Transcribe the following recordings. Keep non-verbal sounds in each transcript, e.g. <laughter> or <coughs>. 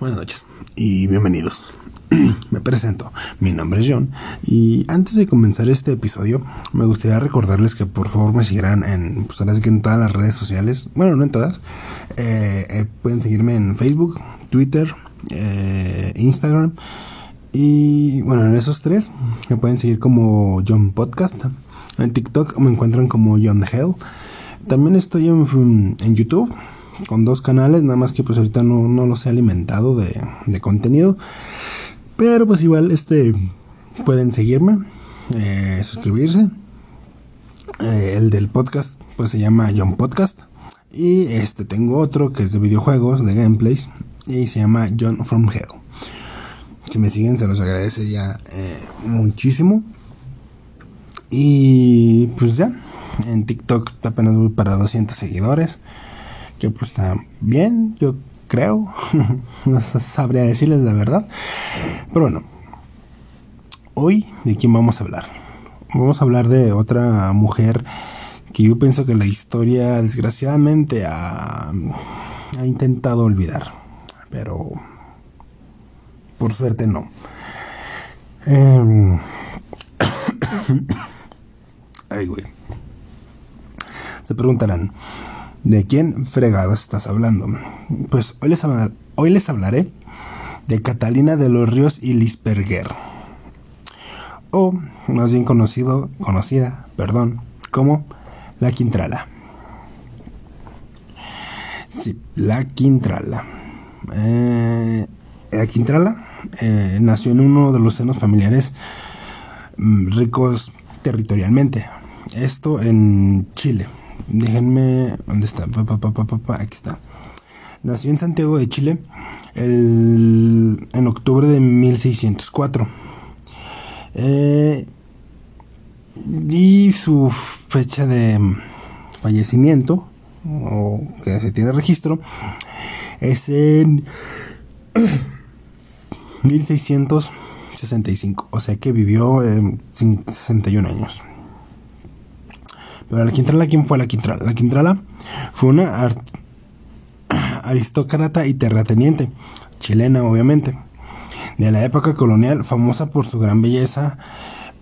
Buenas noches y bienvenidos. <clears throat> Me presento, mi nombre es John y antes de comenzar este episodio me gustaría recordarles que por favor me siguieran en, pues en todas las redes sociales, bueno no en todas, eh, eh, pueden seguirme en Facebook, Twitter, eh, Instagram. Y bueno en esos tres me pueden seguir como John Podcast, en TikTok me encuentran como John Hell, también estoy en, en YouTube con dos canales, nada más que pues ahorita no, no los he alimentado de, de contenido. Pero pues igual este pueden seguirme, eh, suscribirse. Eh, el del podcast pues se llama John Podcast. Y este tengo otro que es de videojuegos, de gameplays. Y se llama John From Hell. Si me siguen se los agradecería eh, muchísimo. Y pues ya, en TikTok apenas voy para 200 seguidores que pues está bien, yo creo. <laughs> no sabría decirles la verdad. Pero bueno, hoy de quién vamos a hablar. Vamos a hablar de otra mujer que yo pienso que la historia desgraciadamente ha, ha intentado olvidar. Pero por suerte no. Eh, <coughs> ay, güey. Se preguntarán, ¿De quién fregado estás hablando? Pues hoy les, hoy les hablaré de Catalina de los Ríos y Lisperger. O más bien conocido, conocida, perdón, como la Quintrala. Sí, la Quintrala. Eh, la Quintrala eh, nació en uno de los senos familiares mm, ricos territorialmente. Esto en Chile Déjenme. ¿Dónde está? aquí está. Nació en Santiago de Chile el, en octubre de 1604. Eh, y su fecha de fallecimiento, o que se tiene registro, es en 1665. O sea que vivió en 61 años. Pero la Quintrala, ¿quién fue la Quintrala? La Quintrala fue una aristócrata y terrateniente, chilena obviamente, de la época colonial, famosa por su gran belleza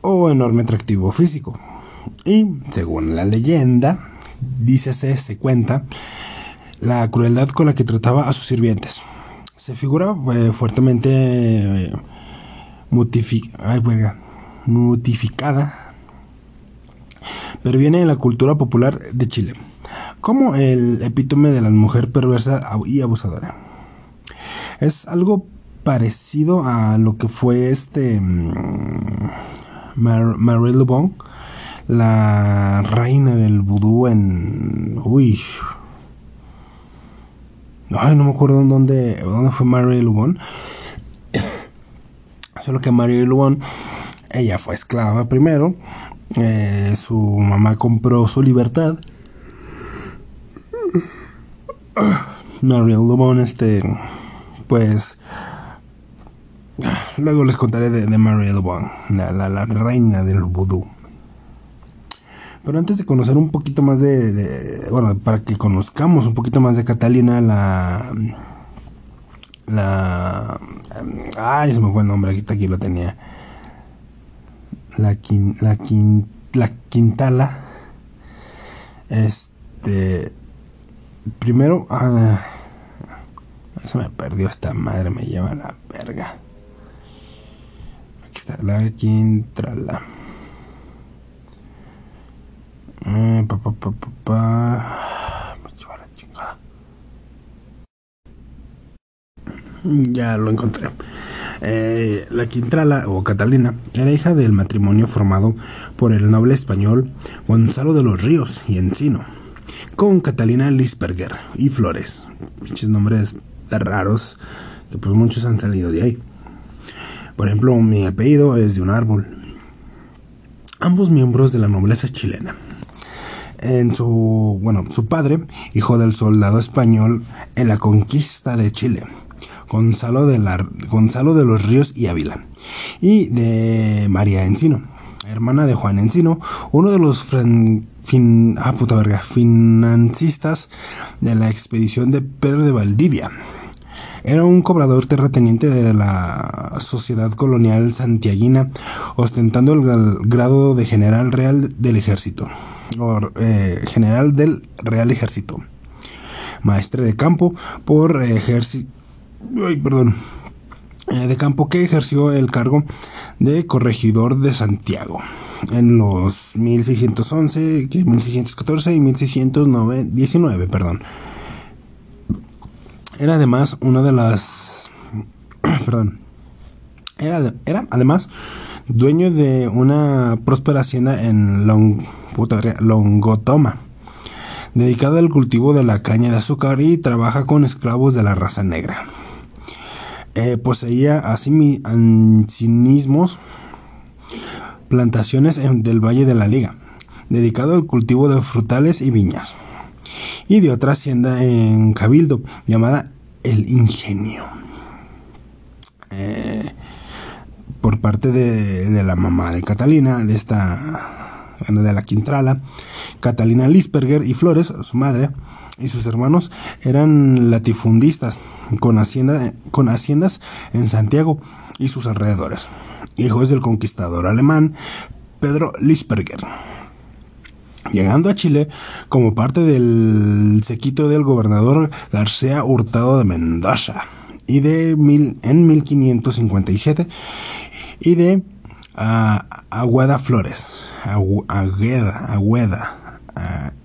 o enorme atractivo físico. Y, según la leyenda, dícese, se cuenta, la crueldad con la que trataba a sus sirvientes. Se figura eh, fuertemente eh, mutificada pero viene en la cultura popular de Chile, como el epítome de la mujer perversa y abusadora. Es algo parecido a lo que fue este mm, Marie Le la reina del vudú en... Uy. Ay, no me acuerdo dónde, dónde fue Marie Le <coughs> Solo que Marie Le ella fue esclava primero eh, su mamá compró su libertad. Mariel Lubon, este, pues, luego les contaré de, de Mariel Lubon, la, reina del vudú. Pero antes de conocer un poquito más de, bueno, para que conozcamos un poquito más de Catalina, la, la, ay, se me fue el nombre, aquí, aquí lo tenía la, la, la Quintala. Este. Primero. Ah, se me perdió esta madre, me lleva la verga. Aquí está, la Quintala. Ah, pa, pa, pa, pa, Me lleva la chingada. Ya lo encontré. Eh, la Quintrala o Catalina era hija del matrimonio formado por el noble español Gonzalo de los Ríos y Encino con Catalina Lisperger y Flores. Muchos nombres raros que pues muchos han salido de ahí. Por ejemplo, mi apellido es de un árbol. Ambos miembros de la nobleza chilena. En su, bueno, su padre, hijo del soldado español en la conquista de Chile Gonzalo de, la, Gonzalo de los Ríos y Ávila, y de María Encino, hermana de Juan Encino, uno de los fin, ah, puta verga, financistas de la expedición de Pedro de Valdivia. Era un cobrador terrateniente de la sociedad colonial santiaguina, ostentando el grado de general real del ejército. O, eh, general del Real Ejército. Maestre de campo por ejército. Ay, perdón. Eh, de campo que ejerció el cargo de corregidor de Santiago en los 1611, 1614 y 1619, perdón. Era además una de las... <clears throat> perdón. Era, era además dueño de una próspera hacienda en Long, Longotoma, dedicada al cultivo de la caña de azúcar y trabaja con esclavos de la raza negra. Eh, poseía asimismos plantaciones del Valle de la Liga, dedicado al cultivo de frutales y viñas y de otra hacienda en Cabildo llamada El Ingenio. Eh, por parte de, la mamá de Catalina, de esta, de la Quintrala, Catalina Lisperger y Flores, su madre, y sus hermanos eran latifundistas con, hacienda, con haciendas en Santiago y sus alrededores, hijos del conquistador alemán Pedro Lisperger. Llegando a Chile como parte del sequito del gobernador García Hurtado de Mendoza y de mil, en 1557 y de uh, Agueda Flores Agueda Agueda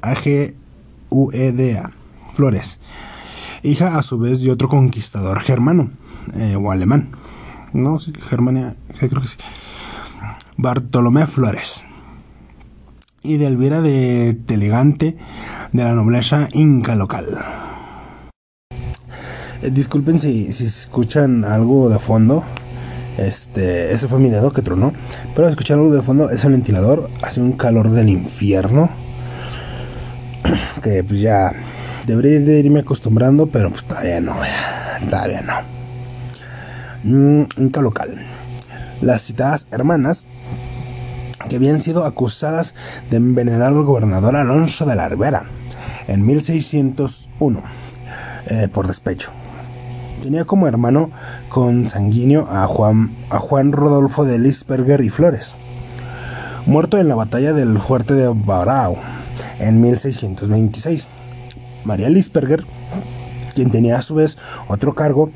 A G U E D A Flores hija a su vez de otro conquistador germano eh, o alemán no sí, Germania creo que sí Bartolomé Flores y de Elvira de Telegante de la nobleza inca local. Eh, disculpen si, si escuchan algo de fondo. Este, ese fue mi dedo que tronó. Pero escuchar algo de fondo es el ventilador. Hace un calor del infierno. Que pues ya debería de irme acostumbrando, pero pues todavía no. Todavía no. Mm, inca local. Las citadas hermanas que habían sido acusadas de envenenar al gobernador Alonso de la Ribera en 1601 eh, por despecho. Tenía como hermano consanguíneo a Juan, a Juan Rodolfo de Lisperger y Flores, muerto en la batalla del fuerte de Barao en 1626. María Lisperger, quien tenía a su vez otro cargo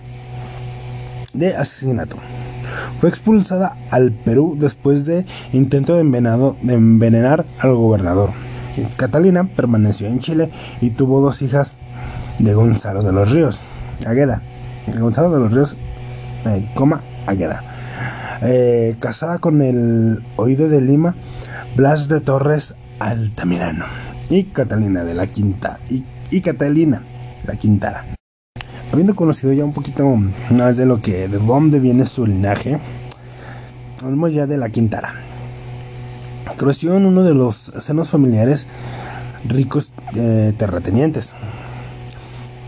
de asesinato. Fue expulsada al Perú después de intento de, envenenar al gobernador. Catalina permaneció en Chile y tuvo dos hijas de Gonzalo de los Ríos, Agueda. Gonzalo de los Ríos, eh, coma, Agueda. Eh, casada con el oído de Lima, Blas de Torres Altamirano y Catalina de la Quinta y, y Catalina la Quintana habiendo conocido ya un poquito más de lo que, de dónde viene su linaje, hablemos ya de la Quintara. Creció en uno de los senos familiares ricos eh, terratenientes.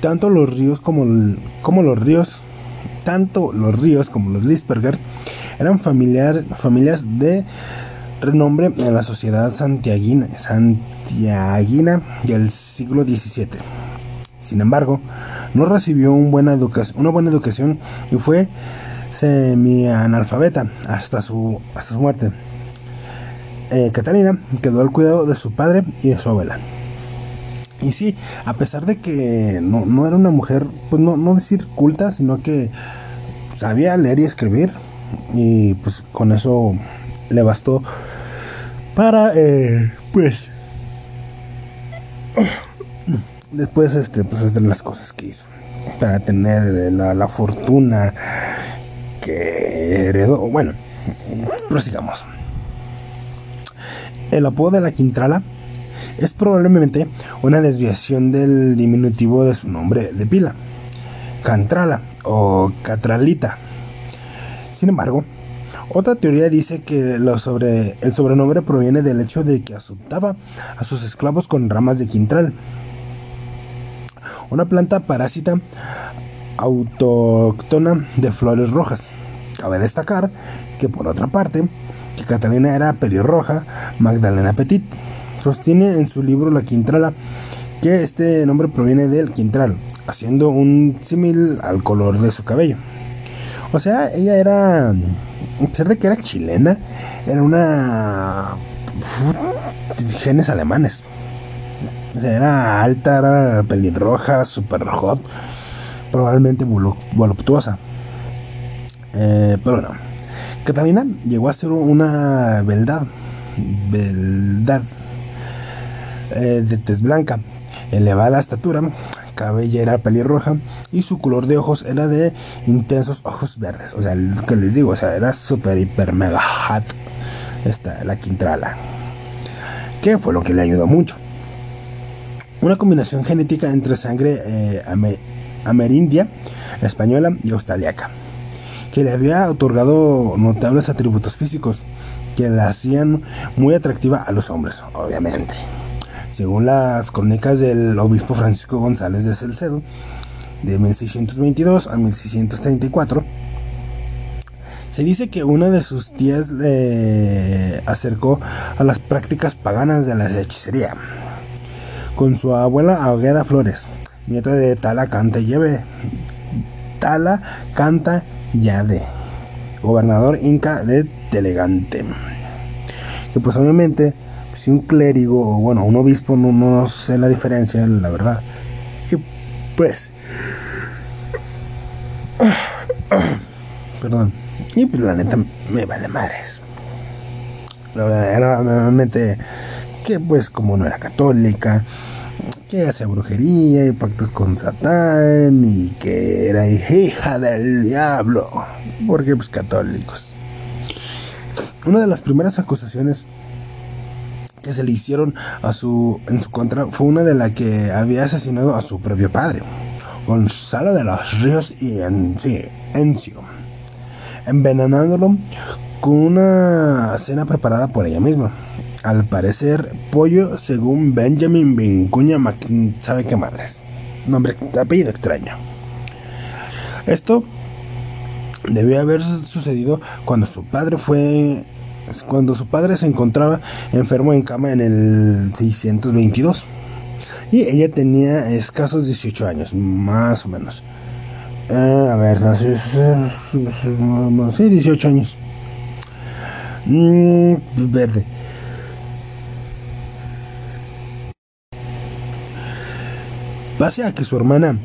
Tanto los ríos como, como los ríos, tanto los ríos como los Lisperger eran familiar, familias de renombre en la sociedad santiaguina, del siglo XVII. Sin embargo, no recibió una buena educación y fue semi-analfabeta hasta su, hasta su muerte. Eh, Catalina quedó al cuidado de su padre y de su abuela. Y sí, a pesar de que no, era una mujer, pues no, no decir culta, sino que sabía leer y escribir. Y pues con eso le bastó para, eh, pues, después este pues es de las cosas que hizo. Para tener la, fortuna que heredó. Bueno prosigamos. El apodo de la Quintrala es probablemente una desviación del diminutivo de su nombre de pila Cantrala o Catralita. Sin embargo otra teoría dice que el sobrenombre proviene del hecho de que azotaba a sus esclavos con ramas de quintral una planta parásita autóctona de flores rojas. Cabe destacar que por otra parte, que Catalina era pelirroja, Magdalena Petit. Sostiene en su libro La Quintrala que este nombre proviene del quintral, haciendo un símil al color de su cabello. O sea, ella era, a pesar de que era chilena, era una genes alemanes. Era alta, era pelirroja, super hot, probablemente voluptuosa. Eh, pero no. Catalina llegó a ser una beldad, beldad eh, de tez blanca, elevada estatura, cabella era pelirroja y su color de ojos era de intensos ojos verdes. O sea, lo que les digo, o sea, era super hiper mega hot esta, la quintrala. Que fue lo que le ayudó mucho. Una combinación genética entre sangre eh, amerindia, española y australiaca, que le había otorgado notables atributos físicos que la hacían muy atractiva a los hombres, obviamente. Según las crónicas del obispo Francisco González de Salcedo, de 1622 a 1634, se dice que una de sus tías le acercó a las prácticas paganas de la hechicería, con su abuela Agueda Flores, nieta de Tala Canta Yave, Tala Canta Yade, gobernador inca de Telegante, que pues obviamente un clérigo o bueno, un obispo no, no sé la diferencia, la verdad. Y pues... Perdón. Y pues la neta me vale madres. Era normalmente que pues como no era católica, que hacía brujería y pactos con Satán y que era hija del diablo, porque pues católicos. Una de las primeras acusaciones se le hicieron a su, en su contra fue una de la que había asesinado a su propio padre, Gonzalo de los Ríos y Encio, envenenándolo con una cena preparada por ella misma. Al parecer, pollo según Benjamin Vincuña sabe qué madres. Nombre, apellido extraño. Esto debió haber sucedido cuando su padre fue cuando su padre se encontraba enfermo en cama en el 622. Y ella tenía escasos 18 años, más o menos. Eh, a ver, sí, 18 años. Mm, verde. Pase a que su hermana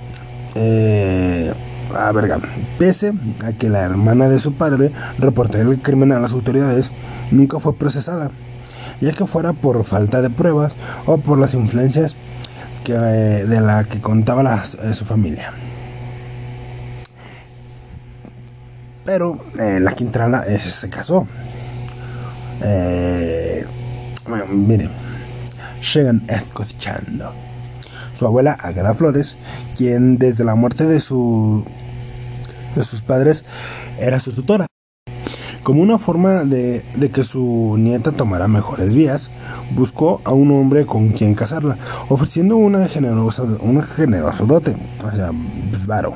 eh, a verga, pese a que la hermana de su padre reportó el crimen a las autoridades, nunca fue procesada, ya que fuera por falta de pruebas o por las influencias que, eh, de la que contaba eh, su familia. Pero eh, la Quintrala se casó. bueno, miren, llegan escuchando. Su abuela Agatha Flores, quien desde la muerte de, su, de sus padres era su tutora. Como una forma de, que su nieta tomara mejores vías, buscó a un hombre con quien casarla, ofreciendo una generosa, un generoso dote, o sea, varo.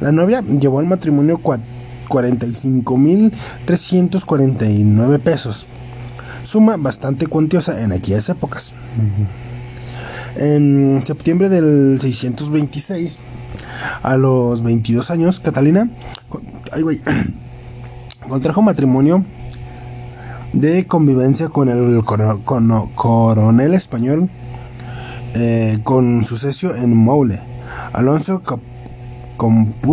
La novia llevó al matrimonio 45.349 pesos, suma bastante cuantiosa en aquellas épocas. En septiembre del 626, a los 22 años, Catalina, ay, güey, <clears throat> contrajo matrimonio de convivencia con el coronel español eh, con suceso en Moule, Alonso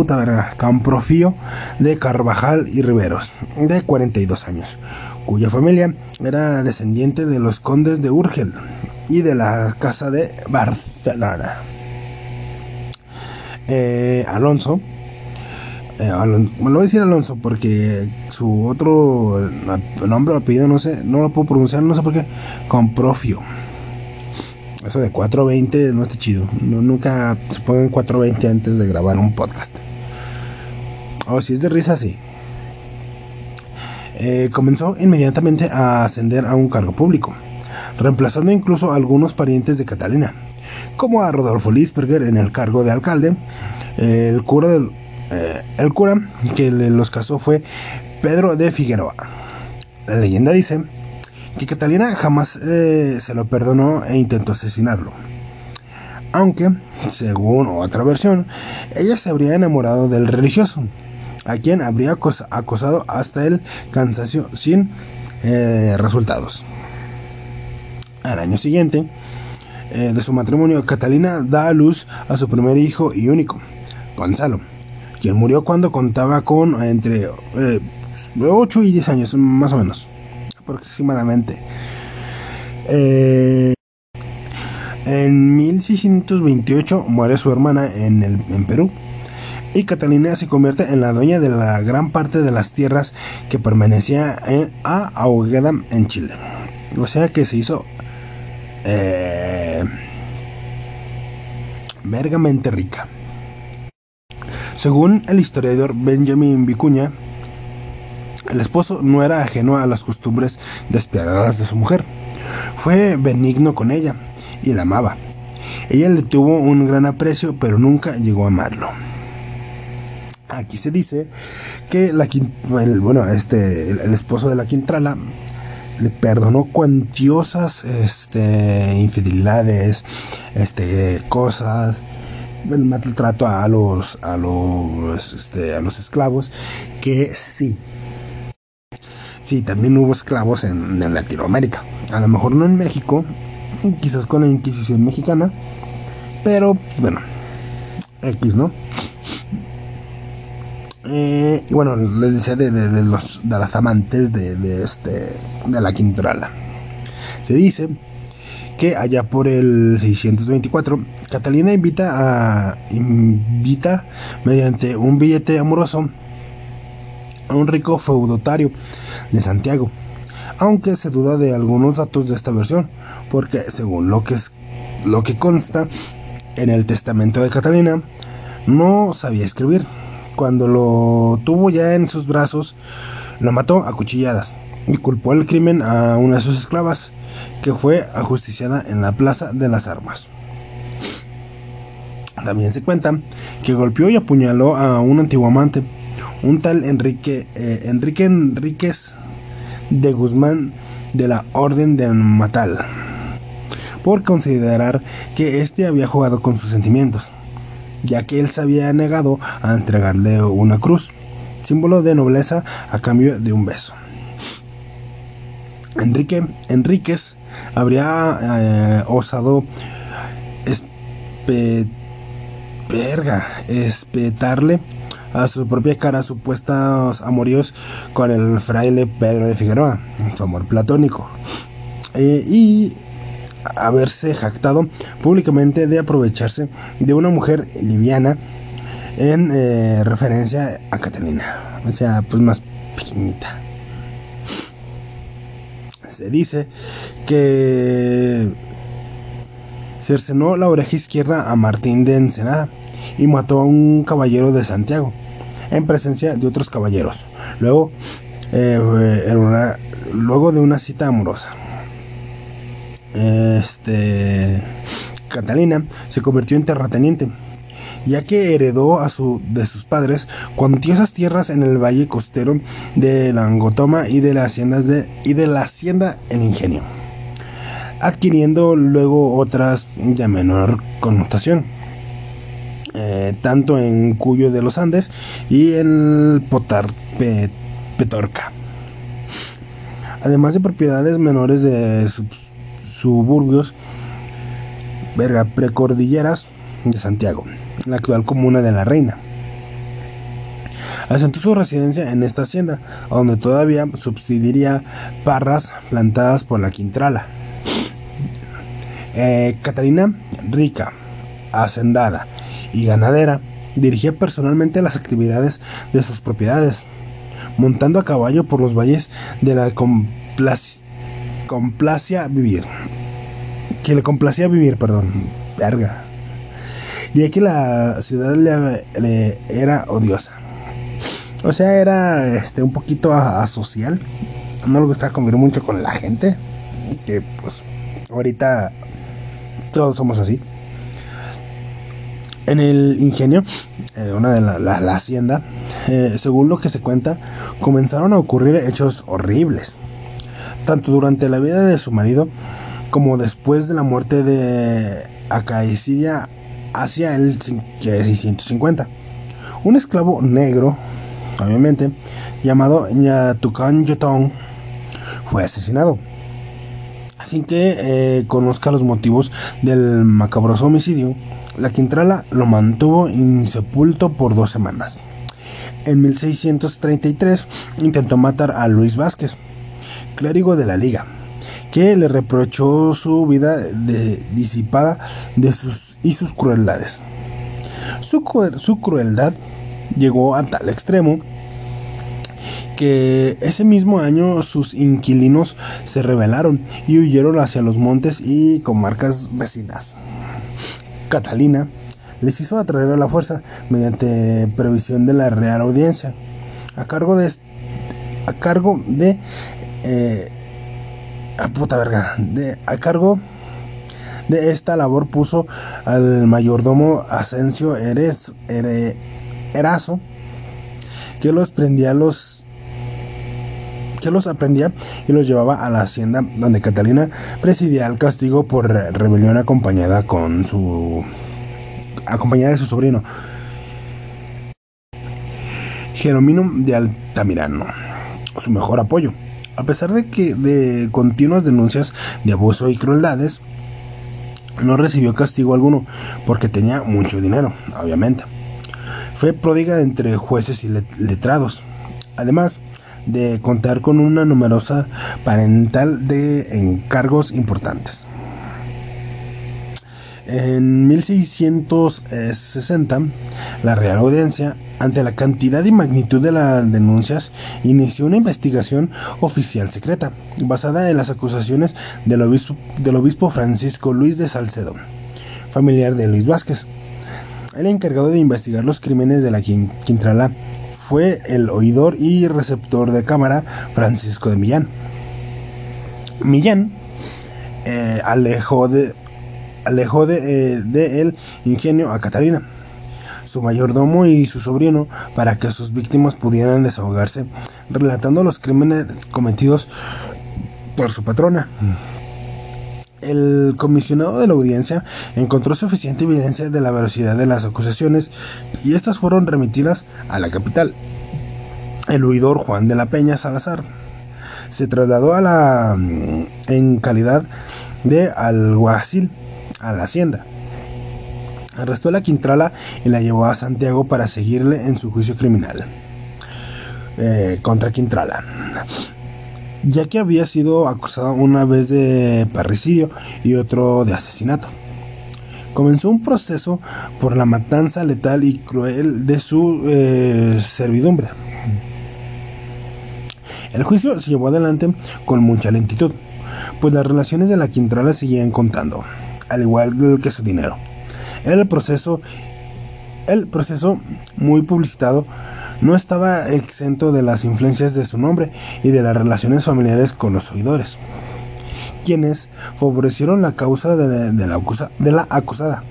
verga, Camprofío de Carvajal y Riveros, de 42 años, cuya familia era descendiente de los condes de Urgel y de la casa de Barcelona. Eh, Alonso eh, lo voy a decir Alonso porque su otro nombre o apellido no sé, no lo puedo pronunciar, no sé por qué. Comprofio. Eso de 420 no está chido. No, nunca se pongan 420 antes de grabar un podcast. O si es de risa, sí. Eh, comenzó inmediatamente a ascender a un cargo público, reemplazando incluso a algunos parientes de Catalina, como a Rodolfo Lisperger en el cargo de alcalde, el cura del eh, el cura que los casó fue Pedro de Figueroa. La leyenda dice que Catalina jamás eh, se lo perdonó e intentó asesinarlo. Aunque, según otra versión, ella se habría enamorado del religioso, a quien habría acosado hasta el cansancio sin eh, resultados. Al año siguiente de su matrimonio, Catalina da a luz a su primer hijo y único, Gonzalo, quien murió cuando contaba con entre 8 eh, y 10 años, más o menos, aproximadamente. en 1628 muere su hermana en, el, en Perú y Catalina se convierte en la dueña de la gran parte de las tierras que permanecía a Ahogada en Chile. O sea que se hizo eh, vergamente rica. Según el historiador Benjamin Vicuña, el esposo no era ajeno a las costumbres despiadadas de su mujer. Fue benigno con ella y la amaba. Ella le tuvo un gran aprecio, pero nunca llegó a amarlo. Aquí se dice que la, el, bueno, este, el, esposo de la Quintrala le perdonó cuantiosas este, infidelidades, este, cosas, el maltrato a los, a los, este, a los esclavos, que sí. Sí, también hubo esclavos en, en Latinoamérica. A lo mejor no en México, quizás con la Inquisición mexicana, pero bueno, X, ¿no? Eh, y bueno, les decía de, los, de las amantes de, este, de la Quintrala. Se dice que allá por el 624, Catalina invita a invita mediante un billete amoroso a un rico feudatario de Santiago, aunque se duda de algunos datos de esta versión, porque según lo que es, lo que consta en el testamento de Catalina, no sabía escribir. Cuando lo tuvo ya en sus brazos, lo mató a cuchilladas y culpó el crimen a una de sus esclavas, que fue ajusticiada en la Plaza de las Armas. También se cuenta que golpeó y apuñaló a un antiguo amante, un tal Enrique, eh, Enrique Enríquez de Guzmán de la Orden de Matal, por considerar que éste había jugado con sus sentimientos ya que él se había negado a entregarle una cruz, símbolo de nobleza a cambio de un beso. Enrique Enríquez habría eh, osado espetarle a su propia cara supuestos amoríos con el fraile Pedro de Figueroa, su amor platónico. Eh, y haberse jactado públicamente de aprovecharse de una mujer liviana en eh, referencia a Catalina, o sea, pues más pequeñita. Se dice que cercenó la oreja izquierda a Martín de Ensenada y mató a un caballero de Santiago en presencia de otros caballeros. Luego, eh, luego de una cita amorosa este, Catalina se convirtió en terrateniente, ya que heredó a su, de sus padres cuantiosas tierras en el valle costero de Langotoma y de, la hacienda de, y de la hacienda El Ingenio, adquiriendo luego otras de menor connotación. Eh, tanto en Cuyo de los Andes y en Potar Petorca. Además de propiedades menores de suburbios, verga, precordilleras de Santiago, la actual comuna de La Reina. Asentó su residencia en esta hacienda, donde todavía subsidiaría parras plantadas por la Quintrala. Eh, Catalina, rica, hacendada y ganadera, dirigía personalmente las actividades de sus propiedades, montando a caballo por los valles de la complacia vivir. Que le complacía vivir, perdón. Verga. Y aquí la ciudad le, era odiosa. O sea, era este un poquito asocial. No le gustaba convivir mucho con la gente. Que pues ahorita todos somos así. En el ingenio, eh, una de la, la, hacienda, eh, según lo que se cuenta, comenzaron a ocurrir hechos horribles tanto durante la vida de su marido como después de la muerte de acaecidia hacia el 650. Un esclavo negro, obviamente, llamado Ñatucan Yotong, fue asesinado. Sin que eh, conozca los motivos del macabroso homicidio, la Quintrala lo mantuvo insepulto por dos semanas. En 1633 intentó matar a Luis Vázquez, clérigo de la Liga, que le reprochó su vida disipada de sus, y sus crueldades. Su, su crueldad llegó a tal extremo que ese mismo año sus inquilinos se rebelaron y huyeron hacia los montes y comarcas vecinas. Catalina les hizo atraer a la fuerza mediante previsión de la Real Audiencia, a cargo de a cargo de eh, a puta verga, de, a cargo de esta labor puso al mayordomo Asensio Eres, Erazo, que los prendía los que los aprendía y los llevaba a la hacienda donde Catalina presidía el castigo por rebelión acompañada con su acompañada de su sobrino Jeromino de Altamirano, su mejor apoyo. A pesar de que de continuas denuncias de abuso y crueldades, no recibió castigo alguno porque tenía mucho dinero, obviamente. Fue pródiga entre jueces y letrados. Además, de contar con una numerosa parental de encargos importantes. En 1660, la Real Audiencia, ante la cantidad y magnitud de las denuncias, inició una investigación oficial secreta, basada en las acusaciones del obispo, Francisco Luis de Salcedo, familiar de Luis Vázquez, el encargado de investigar los crímenes de la Quintrala fue el oidor y receptor de cámara Francisco de Millán. Millán eh, alejó de alejó de, eh, de, el ingenio a Catalina, su mayordomo y su sobrino, para que sus víctimas pudieran desahogarse, relatando los crímenes cometidos por su patrona. El comisionado de la audiencia encontró suficiente evidencia de la veracidad de las acusaciones y estas fueron remitidas a la capital. El huidor Juan de la Peña Salazar se trasladó a la mm, en calidad de alguacil a la hacienda. Arrestó a la Quintrala y la llevó a Santiago para seguirle en su juicio criminal eh, contra Quintrala ya que había sido acusado una vez de parricidio y otro de asesinato. Comenzó un proceso por la matanza letal y cruel de su eh, servidumbre. El juicio se llevó adelante con mucha lentitud, pues las relaciones de la Quintrala seguían contando, al igual que su dinero. El proceso, el proceso muy publicitado no estaba exento de las influencias de su nombre y de las relaciones familiares con los oidores, quienes favorecieron la causa de la, acusada,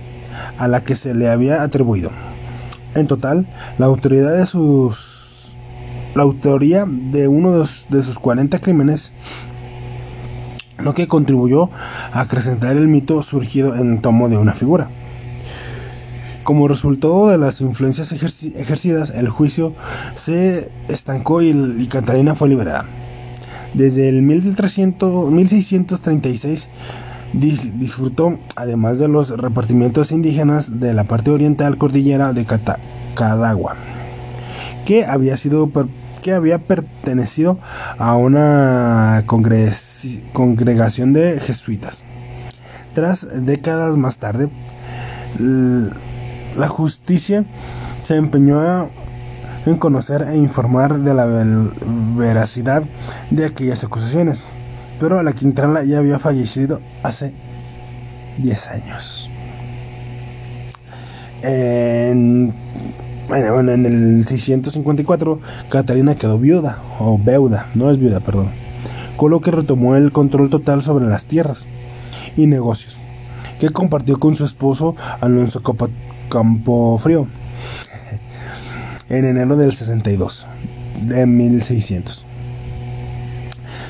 a la que se le había atribuido. En total, la autoridad de sus la autoría de uno de sus 40 crímenes lo que contribuyó a acrecentar el mito surgido en tomo de una figura. Como resultado de las influencias ejercidas, el juicio se estancó y, Catalina fue liberada. Desde el 1300, 1636 disfrutó, además de los repartimientos indígenas de la parte oriental cordillera de Cadagua, que había sido que había pertenecido a una congregación de jesuitas. Tras décadas más tarde, la justicia se empeñó en conocer e informar de la veracidad de aquellas acusaciones, pero la Quintrala ya había fallecido hace 10 años. En, bueno, en el 654 Catalina quedó viuda, o viuda, no es viuda, perdón, con lo que retomó el control total sobre las tierras y negocios, que compartió con su esposo Alonso Copat Campo Frío en enero del 62 de 1600.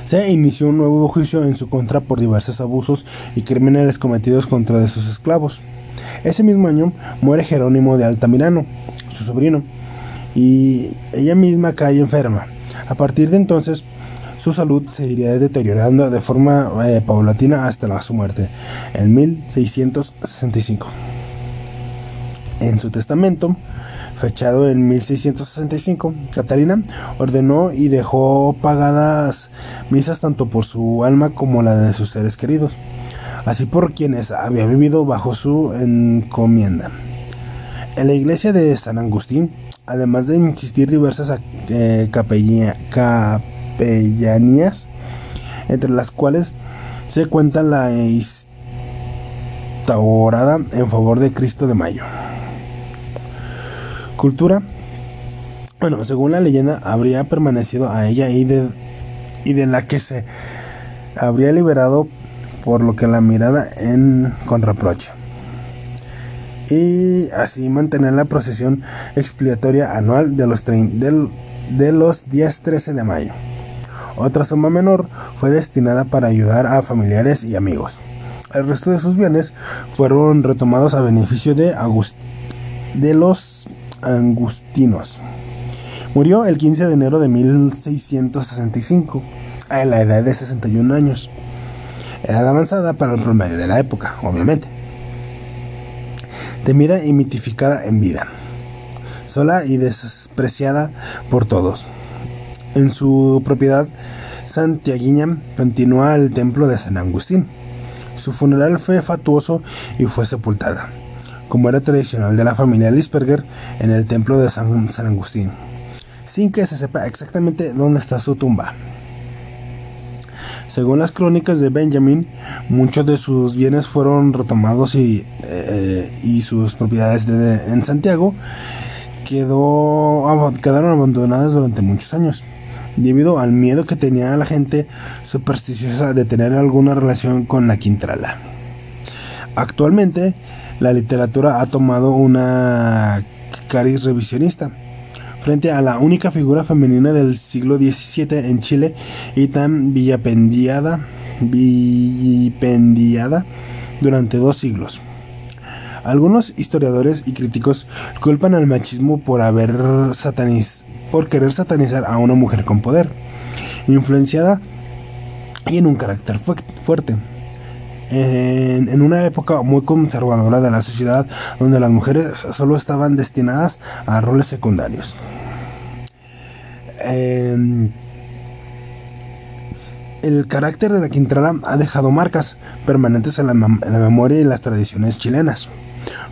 se inició un nuevo juicio en su contra por diversos abusos y crímenes cometidos contra sus esclavos. Ese mismo año muere Jerónimo de Altamirano, su sobrino, y ella misma cae enferma. A partir de entonces, su salud se iría deteriorando de forma eh, paulatina hasta su muerte, en 1665. En su testamento, fechado en 1665, Catalina ordenó y dejó pagadas misas tanto por su alma como la de sus seres queridos, así por quienes había vivido bajo su encomienda. En la iglesia de San Agustín, además de insistir diversas eh, capellanías, entre las cuales se cuenta la instaurada en favor de Cristo de Mayo. Cultura. Bueno, según la leyenda, habría permanecido a ella y de, y de la que se habría liberado por lo que la mirada en con reproche. Y así mantener la procesión expiatoria anual de los, de los días 13 de mayo. Otra suma menor fue destinada para ayudar a familiares y amigos. El resto de sus bienes fueron retomados a beneficio de, de los angustinos. Murió el 15 de enero de 1665, a la edad de 61 años. Edad avanzada para el promedio de la época, obviamente. Temida y mitificada en vida. Sola y despreciada por todos. En su propiedad santiaguiña continúa el templo de San Agustín. Su funeral fue fatuoso y fue sepultada, como era tradicional de la familia Lisperger, en el templo de San, San Agustín, sin que se sepa exactamente dónde está su tumba. Según las crónicas de Benjamin, muchos de sus bienes fueron retomados y, eh, y sus propiedades en Santiago quedó, quedaron abandonadas durante muchos años debido al miedo que tenía la gente supersticiosa de tener alguna relación con la Quintrala. Actualmente, la literatura ha tomado una cariz revisionista frente a la única figura femenina del siglo XVII en Chile y tan villapendiada, durante dos siglos. Algunos historiadores y críticos culpan al machismo por haber querer satanizar a una mujer con poder, influenciada y en un carácter fuerte. En, una época muy conservadora de la sociedad donde las mujeres solo estaban destinadas a roles secundarios. el carácter de la Quintrala ha dejado marcas permanentes en la, en la memoria y las tradiciones chilenas.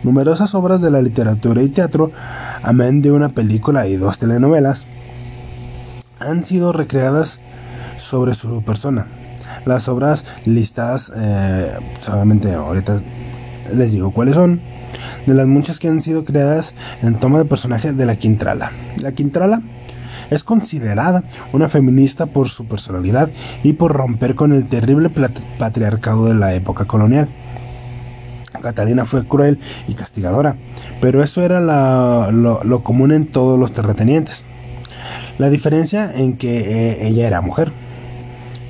Numerosas obras de la literatura y teatro amén de una película y dos telenovelas, han sido recreadas sobre su persona. Las obras listadas, eh, solamente ahorita les digo cuáles son, de las muchas que han sido creadas en toma de personaje de la Quintrala. La Quintrala es considerada una feminista por su personalidad y por romper con el terrible patriarcado de la época colonial. Catalina fue cruel y castigadora, pero eso era lo, común en todos los terratenientes. La diferencia en que eh, ella era mujer.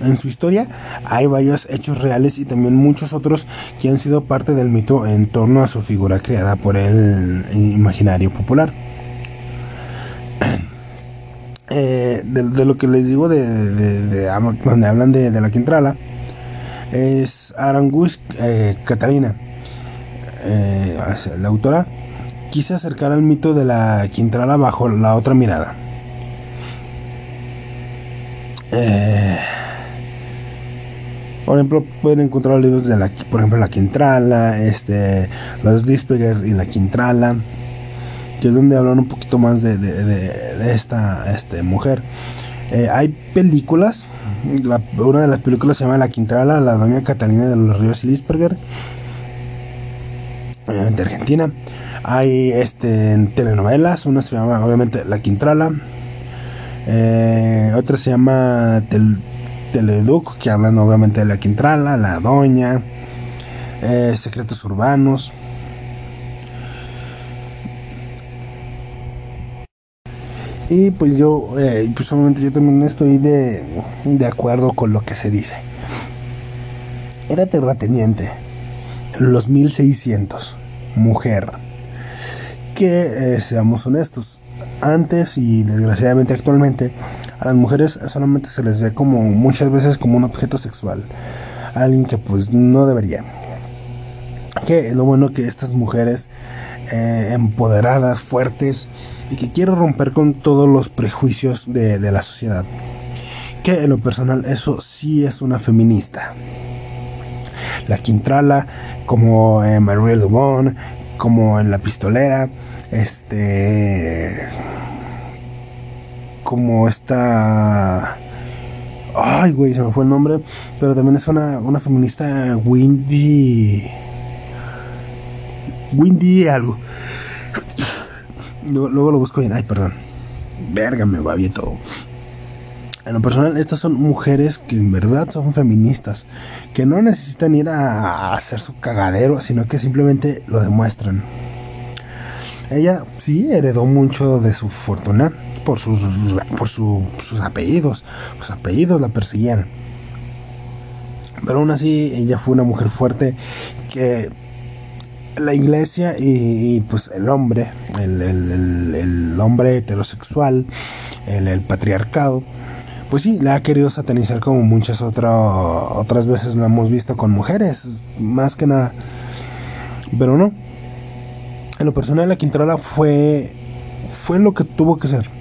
En su historia hay varios hechos reales y también muchos otros que han sido parte del mito en torno a su figura creada por el imaginario popular. <clears throat> Eh, de, lo que les digo de, donde hablan de, la Quintrala es Aranguis eh, Catalina eh, la autora, quise acercar al mito de la Quintrala bajo la otra mirada. Eh, por ejemplo, pueden encontrar libros de la, por ejemplo, la Quintrala, este, los Dispeger y la Quintrala, que es donde hablan un poquito más de, esta este, mujer. Eh, hay películas, una de las películas se llama La Quintrala, la doña Catalina de los Ríos Lisperger obviamente Argentina. Hay este, telenovelas, una se llama obviamente La Quintrala, eh, otra se llama Teleduc, que hablan obviamente de La Quintrala, La Doña, eh, Secretos Urbanos. Y pues yo, eh, pues yo también estoy de, de acuerdo con lo que se dice. Era terrateniente, los 1600, mujer. Que eh, seamos honestos, antes y desgraciadamente actualmente, a las mujeres solamente se les ve como muchas veces como un objeto sexual. Alguien que pues no debería. Que lo bueno que estas mujeres eh, empoderadas, fuertes, y que quiero romper con todos los prejuicios de, la sociedad. Que en lo personal eso sí es una feminista. La Quintrala, como en Marie Dubon, como en La Pistolera, este. Como esta. Ay, güey, se me fue el nombre. Pero también es una, una feminista Windy. Windy algo. Luego, lo busco bien. Ay, perdón. Verga, me va bien todo. En lo personal, estas son mujeres que en verdad son feministas, que no necesitan ir a hacer su cagadero, sino que simplemente lo demuestran. Ella sí heredó mucho de su fortuna por sus, por sus apellidos. Sus apellidos la perseguían. Pero aún así, ella fue una mujer fuerte que la iglesia y, pues el hombre, el, hombre heterosexual, el, patriarcado, pues sí, la ha querido satanizar como muchas otras veces lo hemos visto con mujeres, más que nada. Pero no. En lo personal, la Quintrola fue, fue lo que tuvo que ser.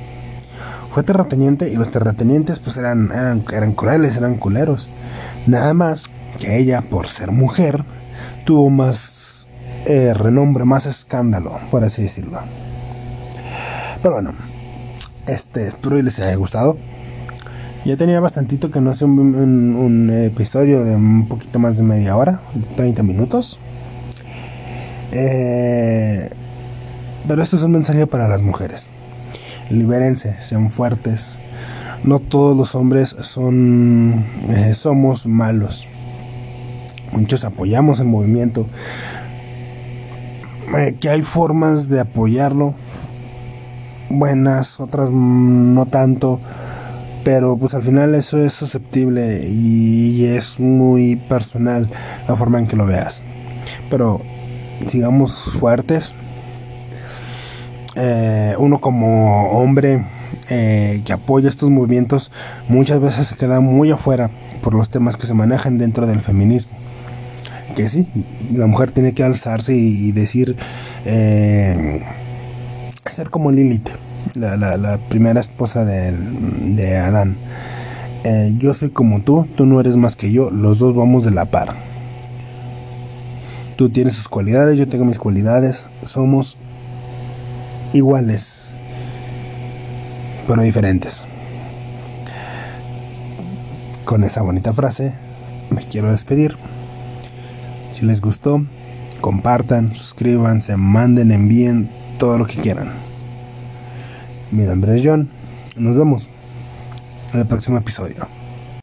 Fue terrateniente y los terratenientes pues eran, eran, crueles, eran culeros. Nada más que ella, por ser mujer, tuvo más eh, renombre, más escándalo, por así decirlo. Pero bueno, este, espero que les haya gustado. Ya tenía bastantito que no hace un, episodio de un poquito más de media hora, 30 minutos. Eh, pero esto es un mensaje para las mujeres. Libérense, sean fuertes. No todos los hombres son eh, somos malos. Muchos apoyamos el movimiento, eh, que hay formas de apoyarlo, buenas, otras no tanto, pero pues al final eso es susceptible y es muy personal la forma en que lo veas. Pero sigamos fuertes. Eh, uno como hombre eh, que apoya estos movimientos muchas veces se queda muy afuera por los temas que se manejan dentro del feminismo que sí, la mujer tiene que alzarse y, decir, eh, ser como Lilith, la, primera esposa de, Adán. Eh, yo soy como tú, tú no eres más que yo, los dos vamos de la par. Tú tienes sus cualidades, yo tengo mis cualidades, somos iguales, pero diferentes. Con esa bonita frase, me quiero despedir. Si les gustó, compartan, suscríbanse, manden, envíen todo lo que quieran. Mi nombre es John. Nos vemos en el próximo episodio.